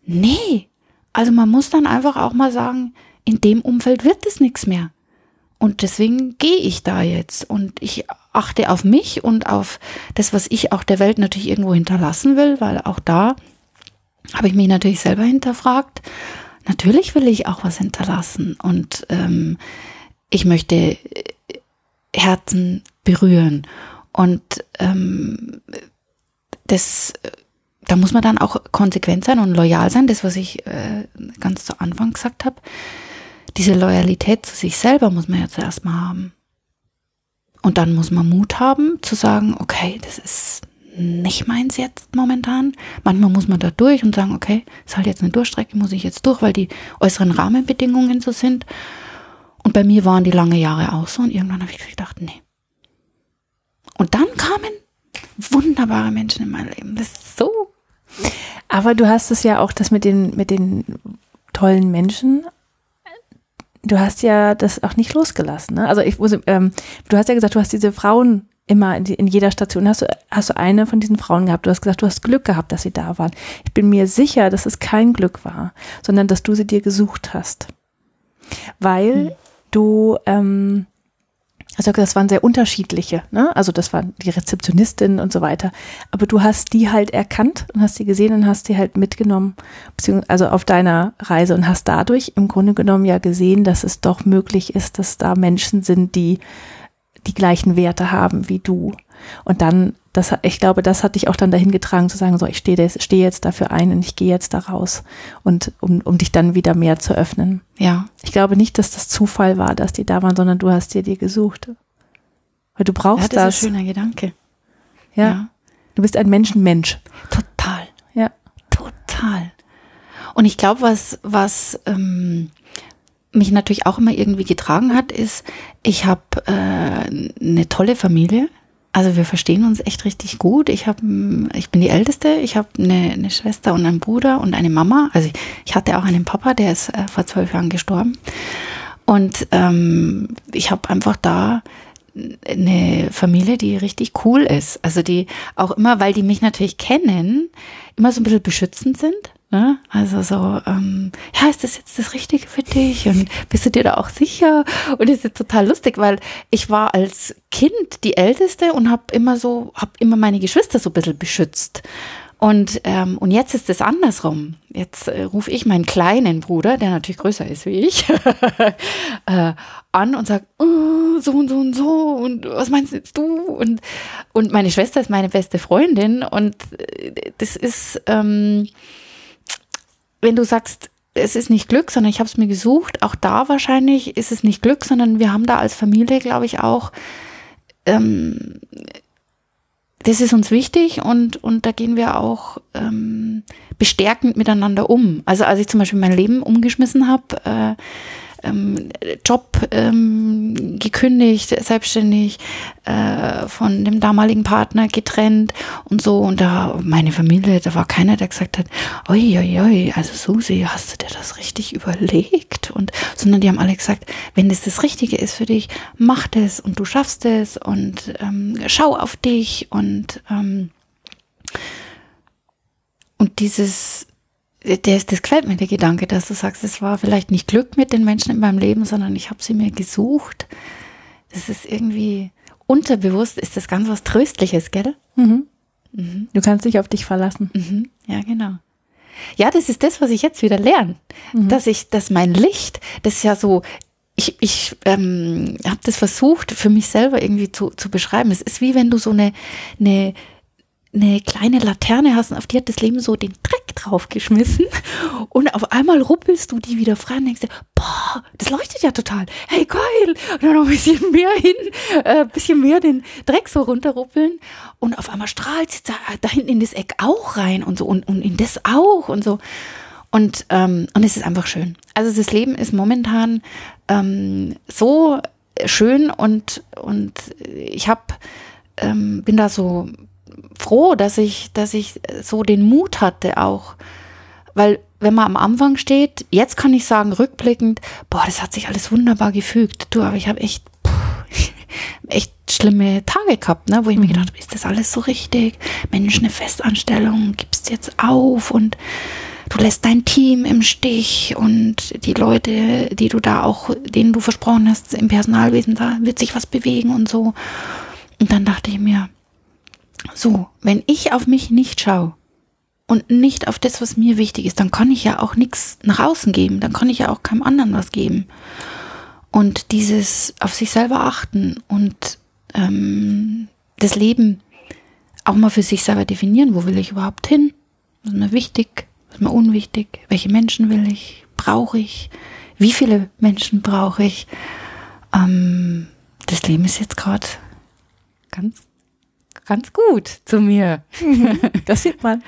nee, also man muss dann einfach auch mal sagen, in dem Umfeld wird es nichts mehr. Und deswegen gehe ich da jetzt und ich achte auf mich und auf das, was ich auch der Welt natürlich irgendwo hinterlassen will, weil auch da habe ich mich natürlich selber hinterfragt. Natürlich will ich auch was hinterlassen und ähm, ich möchte äh, Herzen berühren. Und ähm, das da muss man dann auch konsequent sein und loyal sein. Das, was ich äh, ganz zu Anfang gesagt habe. Diese Loyalität zu sich selber muss man ja zuerst mal haben. Und dann muss man Mut haben zu sagen, okay, das ist nicht meins jetzt momentan. Manchmal muss man da durch und sagen, okay, ist halt jetzt eine Durchstrecke, muss ich jetzt durch, weil die äußeren Rahmenbedingungen so sind. Und bei mir waren die lange Jahre auch so und irgendwann habe ich gedacht, nee. Und dann kamen wunderbare Menschen in mein Leben. Das ist so aber du hast es ja auch, das mit den, mit den tollen Menschen, du hast ja das auch nicht losgelassen. Ne? Also ich muss, ähm, du hast ja gesagt, du hast diese Frauen immer in, die, in, jeder Station hast du, hast du eine von diesen Frauen gehabt. Du hast gesagt, du hast Glück gehabt, dass sie da waren. Ich bin mir sicher, dass es kein Glück war, sondern dass du sie dir gesucht hast. Weil hm. du ähm, also das waren sehr unterschiedliche, ne? Also das waren die Rezeptionistin und so weiter. Aber du hast die halt erkannt und hast sie gesehen und hast sie halt mitgenommen, beziehungsweise also auf deiner Reise und hast dadurch im Grunde genommen ja gesehen, dass es doch möglich ist, dass da Menschen sind, die die gleichen Werte haben wie du. Und dann, das, ich glaube, das hat dich auch dann dahin getragen zu sagen, so, ich stehe steh jetzt dafür ein und ich gehe jetzt da raus und um, um dich dann wieder mehr zu öffnen. Ja. Ich glaube nicht, dass das Zufall war, dass die da waren, sondern du hast dir die gesucht. Weil du brauchst ja, das. Das ist ein schöner Gedanke. Ja. ja. Du bist ein Menschenmensch. Total. Ja. Total. Und ich glaube, was, was ähm, mich natürlich auch immer irgendwie getragen hat, ist, ich habe äh, eine tolle Familie. Also wir verstehen uns echt richtig gut. Ich habe, ich bin die Älteste. Ich habe eine, eine Schwester und einen Bruder und eine Mama. Also ich, ich hatte auch einen Papa, der ist äh, vor zwölf Jahren gestorben. Und ähm, ich habe einfach da eine Familie, die richtig cool ist. Also die auch immer, weil die mich natürlich kennen, immer so ein bisschen beschützend sind. Ne? Also so, ähm, ja, ist das jetzt das Richtige für dich? Und bist du dir da auch sicher? Und es ist total lustig, weil ich war als Kind die Älteste und habe immer so, habe immer meine Geschwister so ein bisschen beschützt. Und, ähm, und jetzt ist es andersrum. Jetzt äh, rufe ich meinen kleinen Bruder, der natürlich größer ist wie ich, äh, an und sage, oh, so und so und so und was meinst jetzt du? Und, und meine Schwester ist meine beste Freundin und äh, das ist, ähm, wenn du sagst, es ist nicht Glück, sondern ich habe es mir gesucht, auch da wahrscheinlich ist es nicht Glück, sondern wir haben da als Familie, glaube ich, auch, ähm, das ist uns wichtig und, und da gehen wir auch ähm, bestärkend miteinander um. Also als ich zum Beispiel mein Leben umgeschmissen habe, äh, ähm, Job ähm, gekündigt, selbstständig äh, von dem damaligen Partner getrennt und so. Und da meine Familie, da war keiner, der gesagt hat, oi, oi, oi, also Susi, hast du dir das richtig überlegt? Und sondern die haben alle gesagt, wenn das das Richtige ist für dich, mach das und du schaffst es und ähm, schau auf dich und ähm, und dieses das, das gefällt mir, der Gedanke, dass du sagst, es war vielleicht nicht Glück mit den Menschen in meinem Leben, sondern ich habe sie mir gesucht. Das ist irgendwie unterbewusst, ist das ganz was Tröstliches, gell? Mhm. Mhm. Du kannst dich auf dich verlassen. Mhm. Ja, genau. Ja, das ist das, was ich jetzt wieder lerne. Mhm. Dass ich, dass mein Licht, das ist ja so, ich, ich ähm, habe das versucht, für mich selber irgendwie zu, zu beschreiben. Es ist wie wenn du so eine, eine eine kleine Laterne hast und auf die hat das Leben so den Dreck draufgeschmissen. Und auf einmal ruppelst du die wieder frei und denkst dir, boah, das leuchtet ja total, hey geil, und dann noch ein bisschen mehr hin, äh, ein bisschen mehr den Dreck so runterruppeln. Und auf einmal strahlt es da, da hinten in das Eck auch rein und so und, und in das auch und so. Und, ähm, und es ist einfach schön. Also das Leben ist momentan ähm, so schön und, und ich hab, ähm, bin da so froh, dass ich, dass ich so den Mut hatte auch. Weil wenn man am Anfang steht, jetzt kann ich sagen, rückblickend, boah, das hat sich alles wunderbar gefügt. Du, aber ich habe echt, echt schlimme Tage gehabt, ne, wo ich mhm. mir gedacht habe, ist das alles so richtig? Mensch, eine Festanstellung, gibst jetzt auf und du lässt dein Team im Stich und die Leute, die du da auch, denen du versprochen hast im Personalwesen, da wird sich was bewegen und so. Und dann dachte ich mir, so, wenn ich auf mich nicht schaue und nicht auf das, was mir wichtig ist, dann kann ich ja auch nichts nach außen geben, dann kann ich ja auch keinem anderen was geben. Und dieses auf sich selber achten und ähm, das Leben auch mal für sich selber definieren, wo will ich überhaupt hin, was ist mir wichtig, was ist mir unwichtig, welche Menschen will ich, brauche ich, wie viele Menschen brauche ich. Ähm, das Leben ist jetzt gerade ganz ganz gut zu mir. Das sieht man.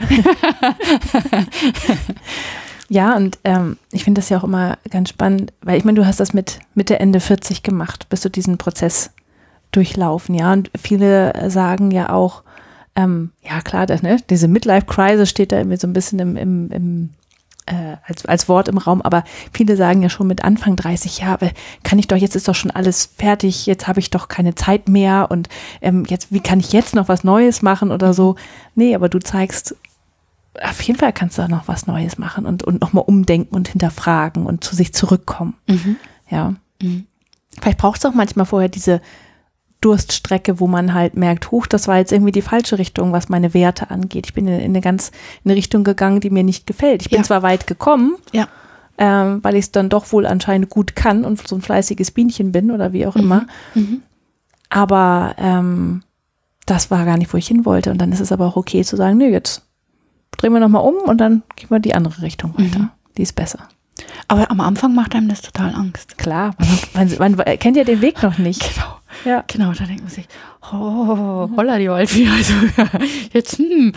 ja, und ähm, ich finde das ja auch immer ganz spannend, weil ich meine, du hast das mit Mitte, Ende 40 gemacht, bist du diesen Prozess durchlaufen, ja. Und viele sagen ja auch, ähm, ja klar, das, ne, diese Midlife-Crisis steht da irgendwie so ein bisschen im, im, im äh, als, als Wort im Raum, aber viele sagen ja schon mit Anfang 30 Jahre, kann ich doch, jetzt ist doch schon alles fertig, jetzt habe ich doch keine Zeit mehr und ähm, jetzt, wie kann ich jetzt noch was Neues machen oder so? Nee, aber du zeigst, auf jeden Fall kannst du da noch was Neues machen und, und nochmal umdenken und hinterfragen und zu sich zurückkommen. Mhm. Ja. Mhm. Vielleicht brauchst du auch manchmal vorher diese Durststrecke, wo man halt merkt, huch, das war jetzt irgendwie die falsche Richtung, was meine Werte angeht. Ich bin in, eine ganz in eine Richtung gegangen, die mir nicht gefällt. Ich bin ja. zwar weit gekommen, ja. ähm, weil ich es dann doch wohl anscheinend gut kann und so ein fleißiges Bienchen bin oder wie auch mhm. immer. Mhm. Aber ähm, das war gar nicht, wo ich hin wollte. Und dann ist es aber auch okay zu sagen, nö, jetzt drehen wir nochmal um und dann gehen wir die andere Richtung weiter. Mhm. Die ist besser. Aber am Anfang macht einem das total Angst. Klar, man, man, man kennt ja den Weg noch nicht. Genau. Ja. Genau, da denkt man sich, oh, holla die Waldfee, also jetzt, hm,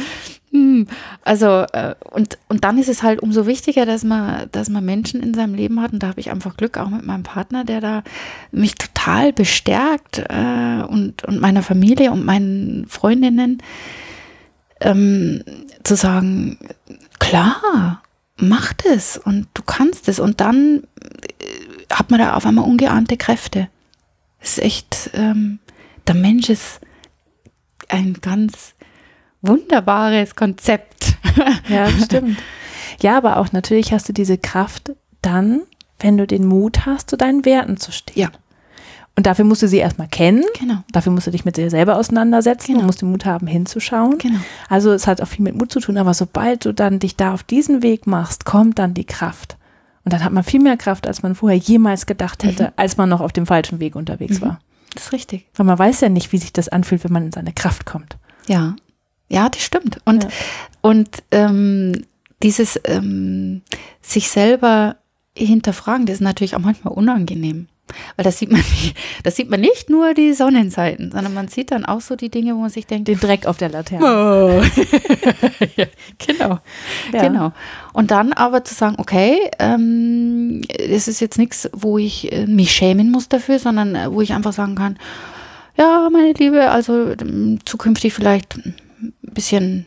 hm. Also, äh, und, und dann ist es halt umso wichtiger, dass man, dass man Menschen in seinem Leben hat, und da habe ich einfach Glück, auch mit meinem Partner, der da mich total bestärkt äh, und, und meiner Familie und meinen Freundinnen, ähm, zu sagen, klar, mach das und du kannst es. Und dann äh, hat man da auf einmal ungeahnte Kräfte. Es ist echt, ähm, der Mensch ist ein ganz wunderbares Konzept. Ja, stimmt. Ja, aber auch natürlich hast du diese Kraft dann, wenn du den Mut hast, zu deinen Werten zu stehen. Ja. Und dafür musst du sie erstmal kennen. Genau. Dafür musst du dich mit dir selber auseinandersetzen genau. und musst den Mut haben, hinzuschauen. Genau. Also es hat auch viel mit Mut zu tun, aber sobald du dann dich da auf diesen Weg machst, kommt dann die Kraft. Und dann hat man viel mehr Kraft, als man vorher jemals gedacht hätte, mhm. als man noch auf dem falschen Weg unterwegs mhm. war. Das ist richtig. Weil man weiß ja nicht, wie sich das anfühlt, wenn man in seine Kraft kommt. Ja, ja, das stimmt. Und, ja. und ähm, dieses ähm, sich selber hinterfragen, das ist natürlich auch manchmal unangenehm. Weil das sieht man nicht, das sieht man nicht nur die Sonnenseiten, sondern man sieht dann auch so die Dinge, wo man sich denkt. Den Dreck auf der Laterne. Oh. ja, genau. Ja. Genau. Und dann aber zu sagen, okay, ähm, das ist jetzt nichts, wo ich äh, mich schämen muss dafür, sondern äh, wo ich einfach sagen kann, ja, meine Liebe, also ähm, zukünftig vielleicht ein bisschen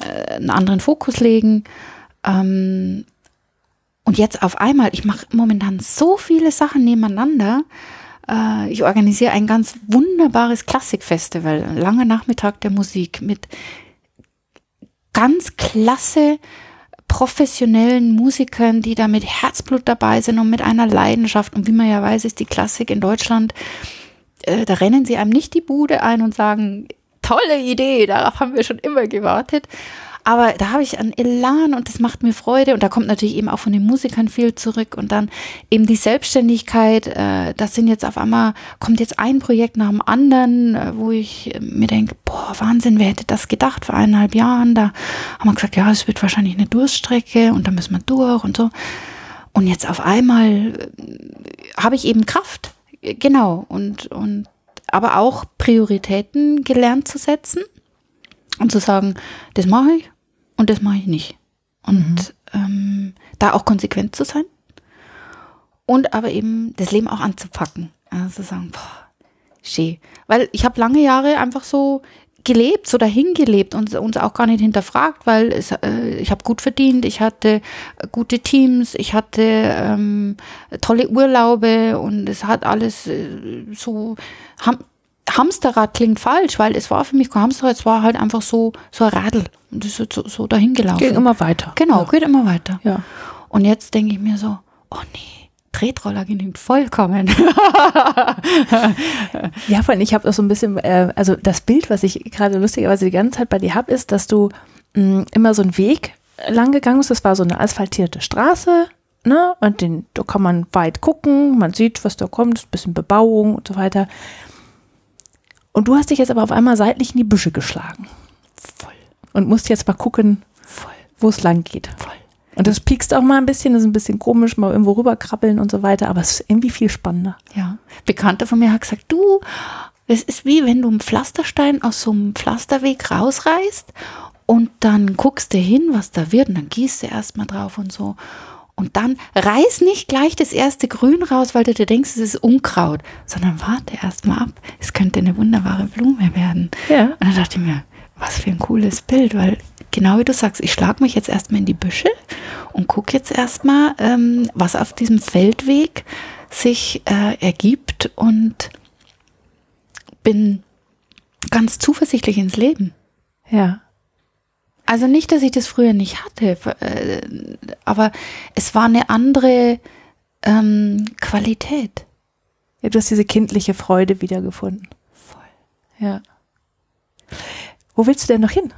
äh, einen anderen Fokus legen. Ähm, und jetzt auf einmal, ich mache momentan so viele Sachen nebeneinander. Äh, ich organisiere ein ganz wunderbares Klassikfestival, langer Nachmittag der Musik mit ganz klasse professionellen Musikern, die da mit Herzblut dabei sind und mit einer Leidenschaft. Und wie man ja weiß, ist die Klassik in Deutschland, äh, da rennen sie einem nicht die Bude ein und sagen, tolle Idee, darauf haben wir schon immer gewartet. Aber da habe ich einen Elan und das macht mir Freude. Und da kommt natürlich eben auch von den Musikern viel zurück. Und dann eben die Selbstständigkeit. Äh, das sind jetzt auf einmal, kommt jetzt ein Projekt nach dem anderen, äh, wo ich mir denke, boah, Wahnsinn, wer hätte das gedacht vor eineinhalb Jahren? Da haben wir gesagt, ja, es wird wahrscheinlich eine Durststrecke und da müssen wir durch und so. Und jetzt auf einmal äh, habe ich eben Kraft. Genau. Und, und aber auch Prioritäten gelernt zu setzen und zu sagen, das mache ich und das mache ich nicht. Und mhm. ähm, da auch konsequent zu sein und aber eben das Leben auch anzupacken. Also zu sagen, boah, schön. Weil ich habe lange Jahre einfach so gelebt, so dahin gelebt und uns auch gar nicht hinterfragt, weil es, äh, ich habe gut verdient, ich hatte gute Teams, ich hatte ähm, tolle Urlaube und es hat alles äh, so ham Hamsterrad klingt falsch, weil es war für mich kein Hamsterrad, es war halt einfach so so ein Radl und das ist so, so dahin gelaufen. Geht immer weiter. Genau, ja. geht immer weiter. Ja. Und jetzt denke ich mir so, oh nee, Tretroller genügt vollkommen. ja, vor allem, ich habe auch so ein bisschen, äh, also das Bild, was ich gerade lustigerweise die ganze Zeit bei dir habe, ist, dass du mh, mm, immer so einen Weg lang gegangen bist. Das war so eine asphaltierte Straße, ne? Und den, da kann man weit gucken, man sieht, was da kommt, ein bisschen Bebauung und so weiter. Und du hast dich jetzt aber auf einmal seitlich in die Büsche geschlagen. Voll. Und musst jetzt mal gucken, wo es lang geht. Voll. Und das piekst auch mal ein bisschen, das ist ein bisschen komisch, mal irgendwo rüberkrabbeln und so weiter, aber es ist irgendwie viel spannender. Ja. Bekannter von mir hat gesagt, du, es ist wie wenn du einen Pflasterstein aus so einem Pflasterweg rausreißt und dann guckst du hin, was da wird und dann gießt du erstmal drauf und so. Und dann reiß nicht gleich das erste Grün raus, weil du dir denkst, es ist Unkraut, sondern warte erstmal ab. Es könnte eine wunderbare Blume werden. Ja. Und dann dachte ich mir, was für ein cooles Bild, weil genau wie du sagst, ich schlage mich jetzt erstmal in die Büsche und gucke jetzt erstmal, ähm, was auf diesem Feldweg sich äh, ergibt und bin ganz zuversichtlich ins Leben. Ja. Also nicht, dass ich das früher nicht hatte, äh, aber es war eine andere ähm, Qualität. Ja, du hast diese kindliche Freude wiedergefunden. Voll. Ja. Wo willst du denn noch hin?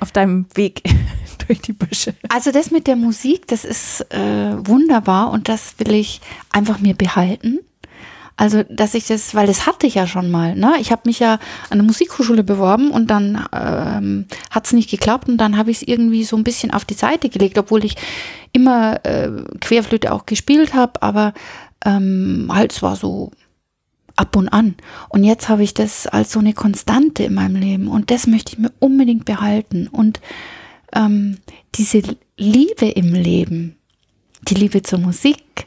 Auf deinem Weg durch die Büsche. Also das mit der Musik, das ist äh, wunderbar und das will ich einfach mir behalten. Also, dass ich das, weil das hatte ich ja schon mal. Ne? Ich habe mich ja an der Musikhochschule beworben und dann ähm, hat es nicht geklappt und dann habe ich es irgendwie so ein bisschen auf die Seite gelegt, obwohl ich immer äh, Querflöte auch gespielt habe, aber ähm, halt es war so ab und an. Und jetzt habe ich das als so eine Konstante in meinem Leben und das möchte ich mir unbedingt behalten. Und ähm, diese Liebe im Leben, die Liebe zur Musik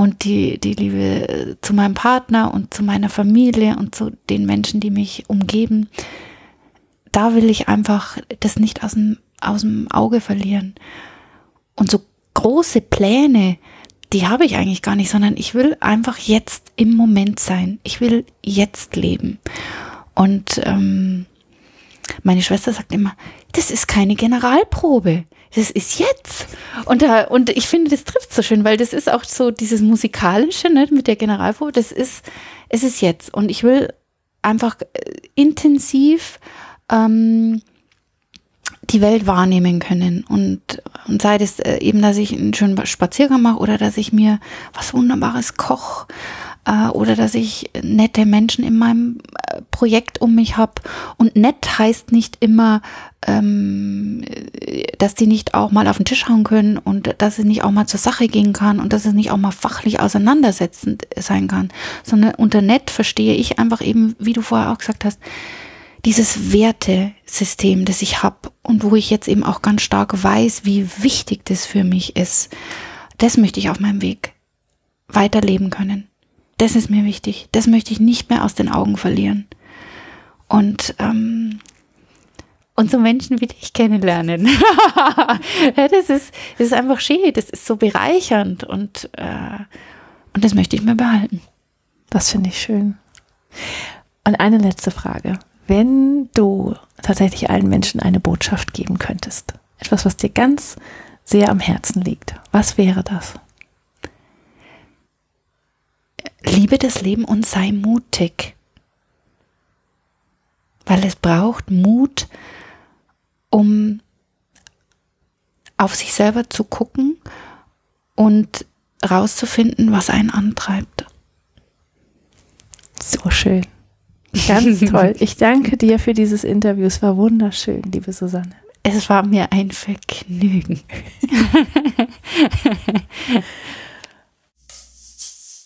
und die, die Liebe zu meinem Partner und zu meiner Familie und zu den Menschen, die mich umgeben, da will ich einfach das nicht aus dem, aus dem Auge verlieren. Und so große Pläne, die habe ich eigentlich gar nicht, sondern ich will einfach jetzt im Moment sein. Ich will jetzt leben. Und ähm, meine Schwester sagt immer, das ist keine Generalprobe. Das ist jetzt. Und, da, und ich finde, das trifft so schön, weil das ist auch so dieses Musikalische ne, mit der Generalprobe. Das ist, es ist jetzt. Und ich will einfach äh, intensiv ähm, die Welt wahrnehmen können. Und, und sei es äh, eben, dass ich einen schönen Spaziergang mache oder dass ich mir was Wunderbares koche äh, oder dass ich nette Menschen in meinem äh, Projekt um mich habe. Und nett heißt nicht immer, ähm, dass die nicht auch mal auf den Tisch hauen können und dass es nicht auch mal zur Sache gehen kann und dass es nicht auch mal fachlich auseinandersetzend sein kann, sondern unter nett verstehe ich einfach eben, wie du vorher auch gesagt hast, dieses Wertesystem, das ich habe und wo ich jetzt eben auch ganz stark weiß, wie wichtig das für mich ist, das möchte ich auf meinem Weg weiterleben können. Das ist mir wichtig. Das möchte ich nicht mehr aus den Augen verlieren. Und ähm, und so Menschen wie dich kennenlernen. das, ist, das ist einfach schön, das ist so bereichernd und, äh, und das möchte ich mir behalten. Das finde ich schön. Und eine letzte Frage wenn du tatsächlich allen Menschen eine Botschaft geben könntest, etwas, was dir ganz sehr am Herzen liegt, was wäre das? Liebe das Leben und sei mutig. Weil es braucht Mut, um auf sich selber zu gucken und rauszufinden, was einen antreibt. So schön. Ganz toll. Ich danke dir für dieses Interview. Es war wunderschön, liebe Susanne. Es war mir ein Vergnügen.